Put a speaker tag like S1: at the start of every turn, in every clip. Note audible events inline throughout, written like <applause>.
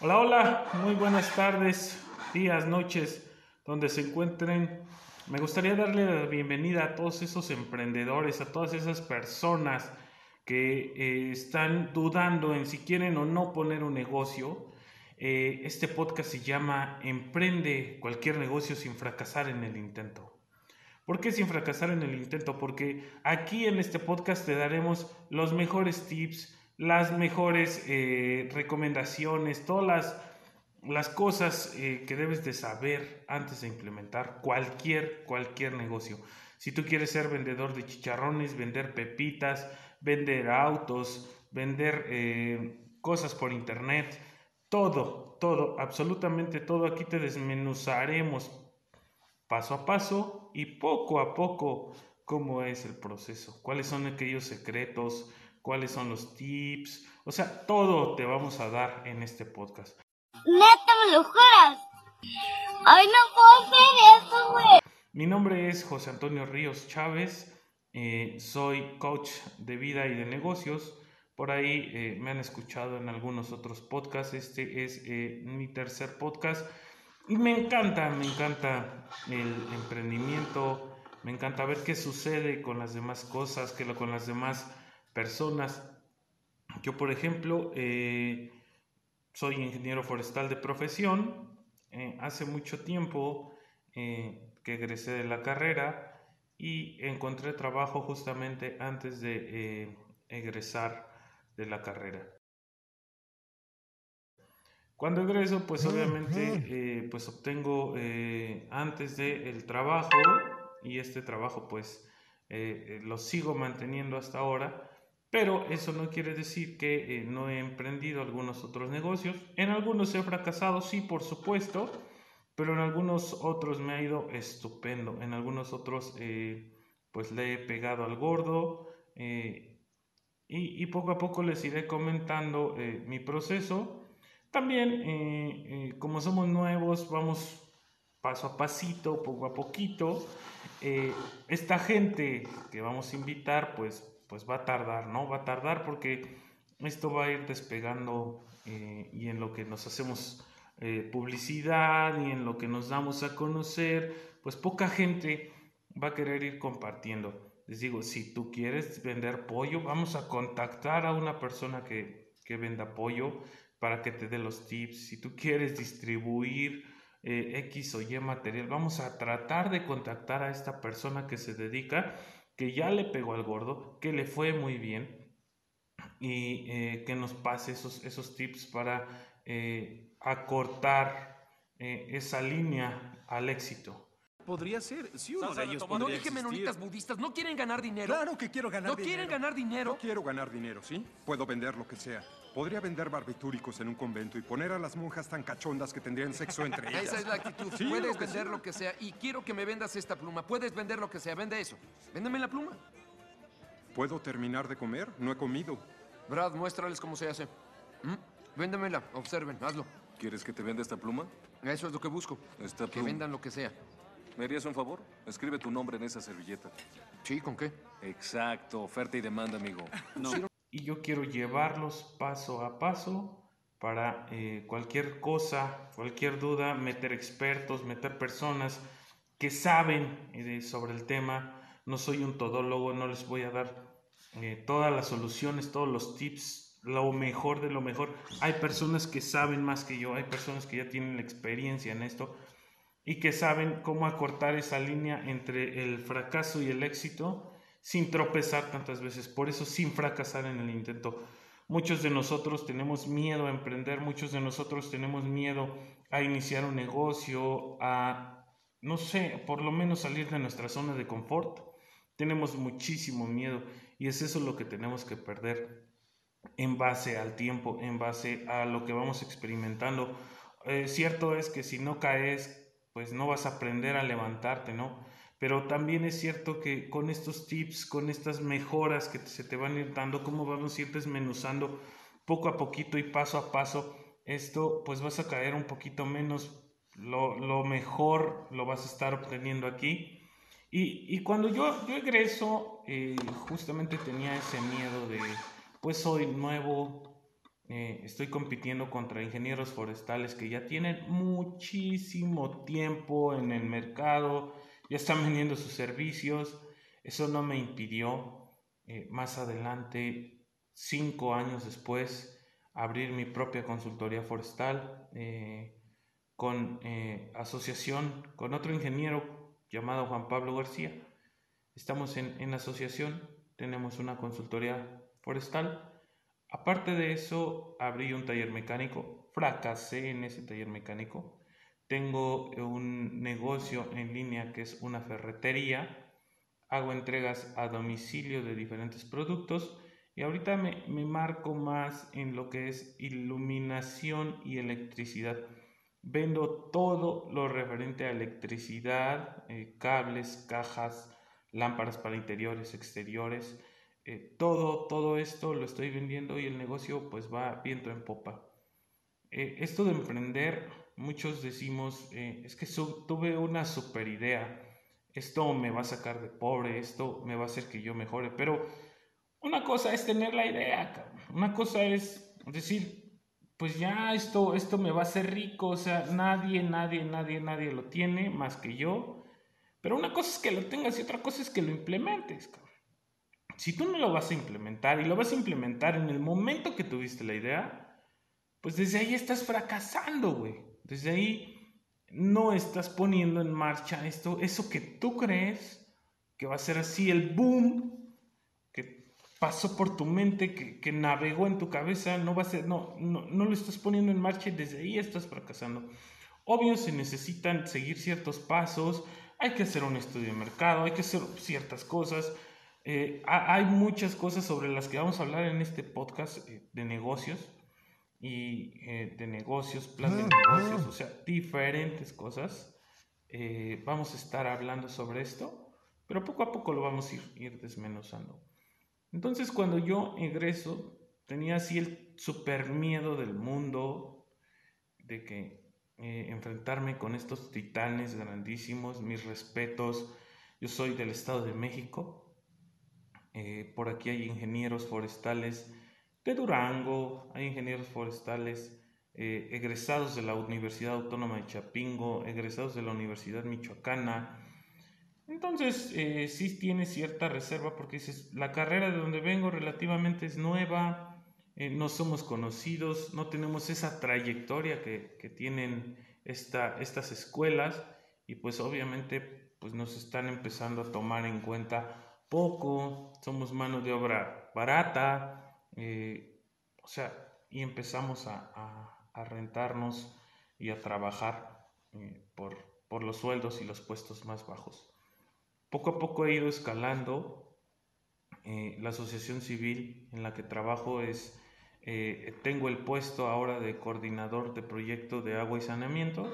S1: Hola, hola, muy buenas tardes, días, noches, donde se encuentren. Me gustaría darle la bienvenida a todos esos emprendedores, a todas esas personas que eh, están dudando en si quieren o no poner un negocio. Eh, este podcast se llama Emprende cualquier negocio sin fracasar en el intento. ¿Por qué sin fracasar en el intento? Porque aquí en este podcast te daremos los mejores tips, las mejores eh, recomendaciones, todas las, cosas que debes de saber antes de implementar cualquier, cualquier negocio. Si tú quieres ser vendedor de chicharrones, vender pepitas, vender autos, vender eh, cosas por internet, todo, todo, absolutamente todo. Aquí te desmenuzaremos paso a paso y poco a poco cómo es el proceso, cuáles son aquellos secretos, cuáles son los tips, o sea, todo te vamos a dar en este podcast.
S2: Neta, me lo juras. Ay, no puedo hacer eso, güey.
S1: Mi nombre es José Antonio Ríos Chávez. Eh, soy coach de vida y de negocios. Por ahí eh, me han escuchado en algunos otros podcasts. Este es eh, mi tercer podcast. Y me encanta, me encanta el emprendimiento. Me encanta ver qué sucede con las demás cosas, que lo, con las demás personas. Yo, por ejemplo, soy ingeniero forestal de profesión. hace mucho tiempo que egresé de la carrera y encontré trabajo justamente antes de eh, egresar de la carrera. Cuando egreso, pues obviamente, eh, pues obtengo eh, antes del el trabajo y este trabajo pues lo sigo manteniendo hasta ahora, pero eso no quiere decir que no he emprendido algunos otros negocios. En algunos he fracasado, sí, por supuesto, pero en algunos otros me ha ido estupendo, en algunos otros eh, pues le he pegado al gordo eh, y, poco a poco les iré comentando eh, mi proceso. También, como somos nuevos, vamos paso a pasito, poco a poquito. esta gente que vamos a invitar, pues, pues va a tardar, ¿no? Va a tardar porque esto va a ir despegando y en lo que nos hacemos eh, publicidad y en lo que nos damos a conocer, pues poca gente va a querer ir compartiendo. Les digo, si tú quieres vender pollo, vamos a contactar a una persona que, que venda pollo para que te dé los tips. Si tú quieres distribuir eh, X o Y material, vamos a tratar de contactar a esta persona que se dedica, que ya le pegó al gordo, que le fue muy bien y eh, que nos pase esos, esos tips para acortar eh, esa línea al éxito.
S3: Podría ser, si uno de ellos
S4: No dije menonitas budistas, ¿no quieren ganar dinero?
S3: Claro que quiero ganar
S4: ¿No
S3: dinero.
S4: quieren ganar dinero?
S3: No quiero ganar dinero, ¿sí? Puedo vender lo que sea. Podría vender barbitúricos en un convento y poner a las monjas tan cachondas que tendrían sexo entre <laughs> ellas.
S4: Esa es la actitud.
S3: Sí,
S4: Puedes
S3: lo que
S4: vender
S3: sea.
S4: lo que sea y quiero que me vendas esta pluma. Puedes vender lo que sea, vende eso. Véndeme la pluma.
S3: ¿Puedo terminar de comer? No he comido.
S4: Brad, muéstrales cómo se hace. ¿Mm? Véndemela, observen, hazlo.
S5: ¿Quieres que te venda esta pluma?
S4: Eso es lo que busco.
S5: Esta
S4: Que
S5: pluma.
S4: vendan lo que sea.
S5: ¿Me harías un favor? Escribe tu nombre en esa servilleta.
S4: Sí, ¿con qué?
S5: Exacto, oferta y demanda, amigo. <laughs>
S1: Y yo quiero llevarlos paso a paso para eh, cualquier cosa, cualquier duda, meter expertos, meter personas que saben eh, sobre el tema. No soy un todólogo, no les voy a dar eh, todas las soluciones, todos los tips, lo mejor de lo mejor. Hay personas que saben más que yo, hay personas que ya tienen la experiencia en esto y que saben cómo acortar esa línea entre el fracaso y el éxito sin tropezar tantas veces, por eso sin fracasar en el intento. Muchos de nosotros tenemos miedo a emprender, muchos de nosotros tenemos miedo a iniciar un negocio, a, no sé, por lo menos salir de nuestra zona de confort. Tenemos muchísimo miedo y es eso lo que tenemos que perder en base al tiempo, en base a lo que vamos experimentando. Eh, cierto es que si no caes, pues no vas a aprender a levantarte, ¿no? Pero también es cierto que con estos tips, con estas mejoras que se te van a ir dando, cómo vamos a ir desmenuzando poco a poquito y paso a paso esto pues vas a caer un poquito menos, lo, lo mejor lo vas a estar obteniendo aquí. Y, y cuando yo, yo egreso, eh, justamente tenía ese miedo de, pues soy nuevo, eh, estoy compitiendo contra ingenieros forestales que ya tienen muchísimo tiempo en el mercado, ya están vendiendo sus servicios. Eso no me impidió eh, más adelante, cinco años después, abrir mi propia consultoría forestal eh, con asociación con otro ingeniero llamado Juan Pablo García. Estamos en, en asociación, tenemos una consultoría forestal Aparte de eso, abrí un taller mecánico, fracasé en ese taller mecánico. Tengo un negocio en línea que es una ferretería. Hago entregas a domicilio de diferentes productos y ahorita me, marco más en lo que es iluminación y electricidad. Vendo todo lo referente a electricidad, eh, cables, cajas, lámparas para interiores, exteriores eh, todo, todo esto lo estoy vendiendo y el negocio pues va viento en popa. Eh, esto de emprender, muchos decimos, eh, es que tuve una super idea, esto me va a sacar de pobre, esto me va a hacer que yo mejore, pero una cosa es tener la idea, una cosa es decir, pues ya esto, esto me va a hacer rico, o sea, nadie, nadie, nadie, nadie lo tiene más que yo, pero una cosa es que lo tengas y otra cosa es que lo implementes. Si tú no lo vas a implementar y lo vas a implementar en el momento que tuviste la idea, pues desde ahí estás fracasando, güey. Desde ahí no estás poniendo en marcha esto, eso que tú crees que va a ser así el boom que pasó por tu mente, que, navegó en tu cabeza, no va a ser, no, no, no lo estás poniendo en marcha y desde ahí estás fracasando. Obvio, se necesitan seguir ciertos pasos, hay que hacer un estudio de mercado, hay que hacer ciertas cosas, eh, hay muchas cosas sobre las que vamos a hablar en este podcast eh, de negocios y eh, de negocios, plan de negocios, o sea, diferentes cosas. vamos a estar hablando sobre esto, pero poco a poco lo vamos a ir, ir desmenuzando. Entonces, cuando yo egreso, tenía así el super miedo del mundo de que enfrentarme con estos titanes grandísimos, mis respetos. Yo soy del Estado de México, eh, por aquí hay ingenieros forestales de Durango, hay ingenieros forestales eh, egresados de la Universidad Autónoma de Chapingo, egresados de la Universidad Michoacana. Entonces, eh, sí tiene cierta reserva porque dices, la carrera de donde vengo relativamente es nueva, no somos conocidos, no tenemos esa trayectoria que, que tienen esta, estas escuelas y pues obviamente pues nos están empezando a tomar en cuenta poco, somos mano de obra barata, eh, o sea, y empezamos a, rentarnos y a trabajar eh, por, por los sueldos y los puestos más bajos. Poco a poco he ido escalando. Eh, la asociación civil en la que trabajo es, tengo el puesto ahora de coordinador de proyecto de agua y saneamiento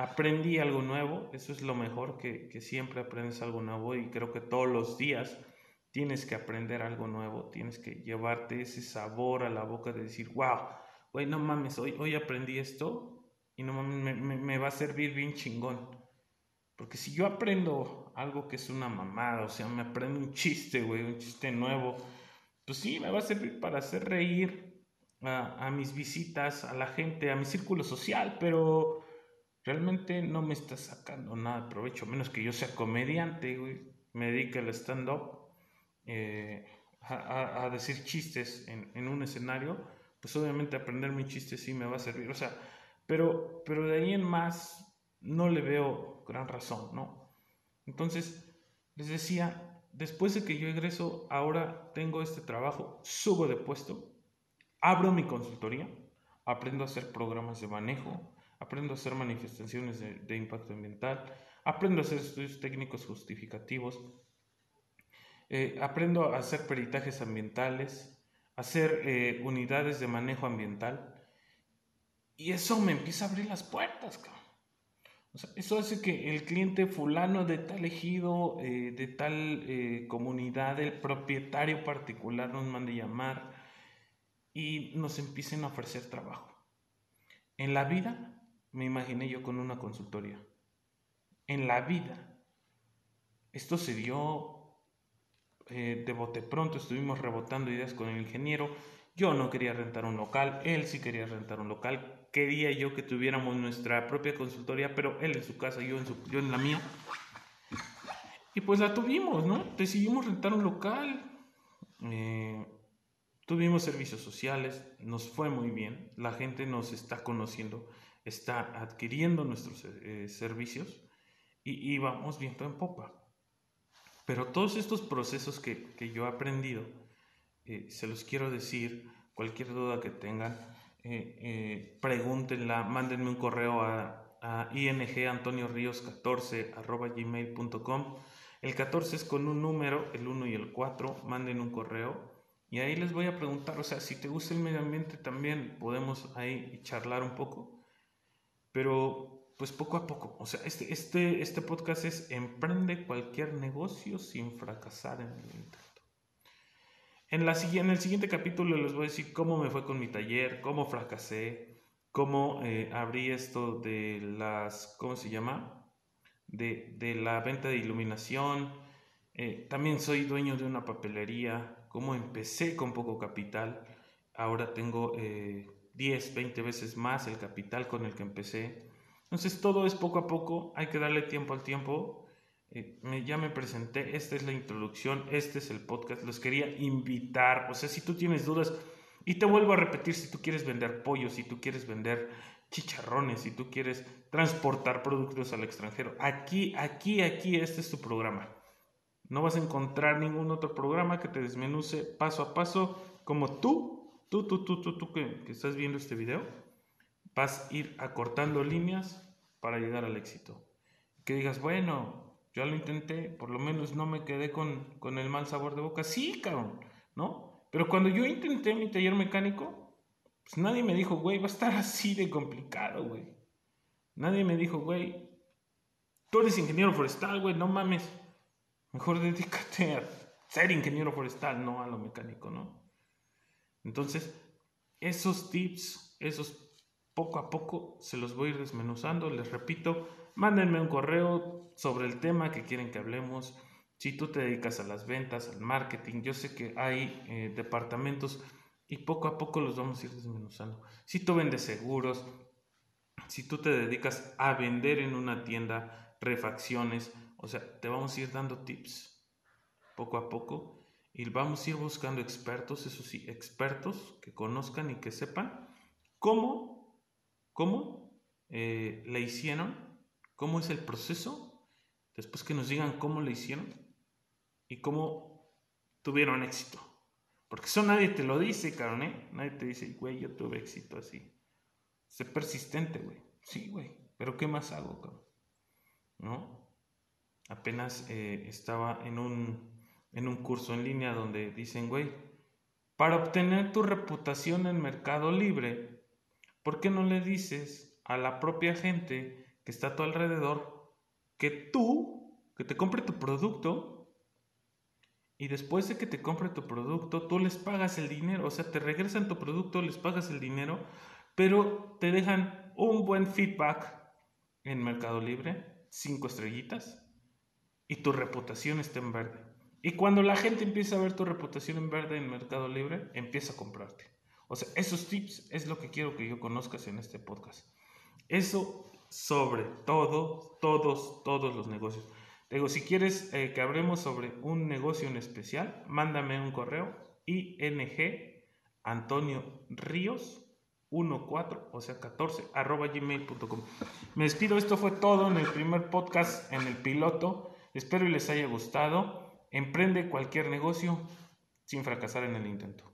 S1: aprendí algo nuevo, eso es lo mejor, que, siempre aprendes algo nuevo y creo que todos los días tienes que aprender algo nuevo, tienes que llevarte ese sabor a la boca de decir, wow, güey, no mames, hoy, hoy aprendí esto y no mames, me, va a servir bien chingón. Porque si yo aprendo algo que es una mamada, o sea, me aprendo un chiste, güey, un chiste nuevo, pues sí, me va a servir para hacer reír a, a mis visitas, a la gente, a mi círculo social, pero realmente no me está sacando nada de provecho, menos que yo sea comediante, güey, me dedique al stand-up, eh, a, decir chistes en, un escenario, pues obviamente aprender mi chiste sí me va a servir, o sea, pero, pero de ahí en más no le veo gran razón, ¿no? Entonces, les decía, después de que yo egreso, ahora tengo este trabajo, subo de puesto, abro mi consultoría, aprendo a hacer programas de manejo, aprendo a hacer manifestaciones de, impacto ambiental, aprendo a hacer estudios técnicos justificativos, eh, aprendo a hacer peritajes ambientales, hacer eh, unidades de manejo ambiental. Y eso me empieza a abrir las puertas, eso hace que el cliente fulano de tal ejido, eh, de tal comunidad, el propietario particular nos mande llamar y nos empiecen a ofrecer trabajo. En la vida me imaginé yo con una consultoría. En la vida. Esto se dio eh, de bote pronto, estuvimos rebotando ideas con el ingeniero. Yo no quería rentar un local, él sí quería rentar un local. Quería yo que tuviéramos nuestra propia consultoría, pero él en su casa, yo en, su, yo en la mía. Y pues la tuvimos, ¿no? Decidimos rentar un local. Eh, tuvimos servicios sociales, nos fue muy bien. La gente nos está conociendo, está adquiriendo nuestros eh, servicios y, y, vamos viendo en popa. Pero todos estos procesos que, que yo he aprendido, eh, se los quiero decir. Cualquier duda que tengan, pregúntenla, mándenme un correo a, a ingantonioríos14 gmail.com el 14 es con un número, el 1 y el 4, manden un correo y ahí les voy a preguntar, o sea, si te gusta el medio ambiente también podemos ahí charlar un poco, pero pues poco a poco, o sea, este, este, este podcast es emprende cualquier negocio sin fracasar en el intento. En, la, en el siguiente capítulo les voy a decir cómo me fue con mi taller, cómo fracasé, cómo eh, abrí esto de las, ¿cómo se llama? de, la venta de iluminación. Eh, también soy dueño de una papelería. Como empecé con poco capital, ahora tengo 10, eh, 20 veces más el capital con el que empecé. Entonces todo es poco a poco, hay que darle tiempo al tiempo. Eh, me, ya me presenté, esta es la introducción, este es el podcast, los quería invitar, o sea, si tú tienes dudas, y te vuelvo a repetir, si tú quieres vender pollo, si tú quieres vender chicharrones, si tú quieres transportar productos al extranjero. Aquí, aquí, aquí, este es tu programa. No vas a encontrar ningún otro programa que te desmenuce paso a paso como tú, tú, tú, tú, tú, tú que, estás viendo este video, vas a ir acortando líneas para llegar al éxito. Que digas, bueno, yo lo intenté, por lo menos no me quedé con, con el mal sabor de boca. Sí, cabrón, ¿no? Pero cuando yo intenté mi taller mecánico, pues nadie me dijo, güey, va a estar <laughs> así de complicado, güey. Nadie me dijo, güey, tú eres ingeniero forestal, güey, no mames. Mejor dedícate a ser ingeniero forestal, no a lo mecánico, ¿no? Entonces, esos tips, esos poco a poco se los voy a ir desmenuzando. Les repito, mándenme un correo sobre el tema que quieren que hablemos. Si tú te dedicas a las ventas, al marketing, yo sé que hay eh, departamentos y poco a poco los vamos a ir desmenuzando. Si tú vendes seguros, si tú te dedicas a vender en una tienda refacciones, o sea, te vamos a ir dando tips poco a poco y vamos a ir buscando expertos, eso sí, expertos que conozcan y que sepan cómo, cómo eh, hicieron, cómo es el proceso, después que nos digan cómo le hicieron y cómo tuvieron éxito. Porque eso nadie te lo dice, cabrón, ¿eh? Nadie te dice, güey, yo tuve éxito así. Sé persistente, güey. Sí, güey. Pero ¿qué más hago, cabrón? ¿No? Apenas eh, estaba en un, en un curso en línea donde dicen, güey, para obtener tu reputación en Mercado Libre, ¿por qué no le dices a la propia gente que está a tu alrededor que tú, que te compre tu producto, y después de que te compre tu producto, tú les pagas el dinero, o sea, te regresan tu producto, les pagas el dinero, pero te dejan un buen feedback en Mercado Libre, cinco estrellitas, y tu reputación está en verde. Y cuando la gente empieza a ver tu reputación en verde en Mercado Libre, empieza a comprarte. O sea, esos tips es lo que quiero que yo conozcas en este podcast. Eso sobre todo, todos, todos los negocios. Digo, si quieres eh, que hablemos sobre un negocio en especial, mándame un correo ing Antonio Ríos 14, o sea 14, arroba gmail.com. Me despido, esto fue todo en el primer podcast, en el piloto. Espero y les haya gustado. Emprende cualquier negocio sin fracasar en el intento.